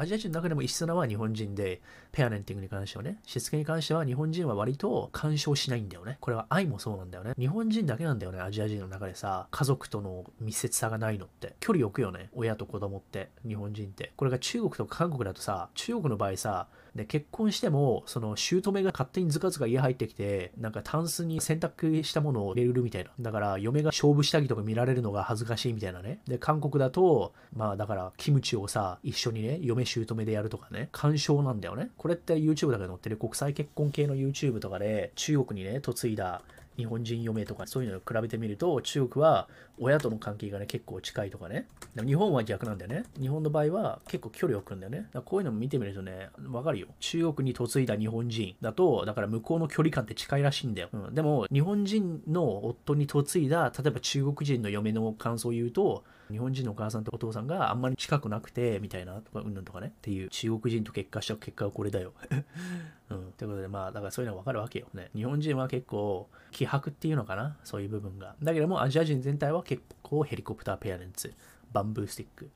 アジア人の中でも異質なは日本人で、ペアレンティングに関してはね、しつけに関しては日本人は割と干渉しないんだよね。これは愛もそうなんだよね。日本人だけなんだよね、アジア人の中でさ、家族との密接さがないのって。距離置くよね、親と子供って、日本人って。これが中国とか韓国だとさ、中国の場合さ、で結婚してもその姑が勝手にズカズカ家入ってきてなんかタンスに洗濯したものを入れるみたいなだから嫁が勝負下着とか見られるのが恥ずかしいみたいなねで韓国だとまあだからキムチをさ一緒にね嫁姑でやるとかね干渉なんだよね。これって YouTube だけ載ってる国際結婚系の YouTube とかで中国にね嫁いだ日本人嫁とかそういうのを比べてみると中国は親との関係がね結構近いとかね。日本は逆なんだよね。日本の場合は結構距離を置くんだよね。だこういうのも見てみるとねわかるよ。中国に嫁いだ日本人だとだから向こうの距離感って近いらしいんだよ、うん、でも日本人の夫に嫁いだ例えば中国人の嫁の感想を言うと日本人のお母さんとお父さんがあんまり近くなくてみたいなとかうんぬんとかね。っていう中国人と結果した結果はこれだよ。うん。ということで、まあ、だからそういうのはわかるわけよね。日本人は結構、気迫っていうのかな？そういう部分が。だけども、アジア人全体は結構ヘリコプターペアレンツ、バンブースティック、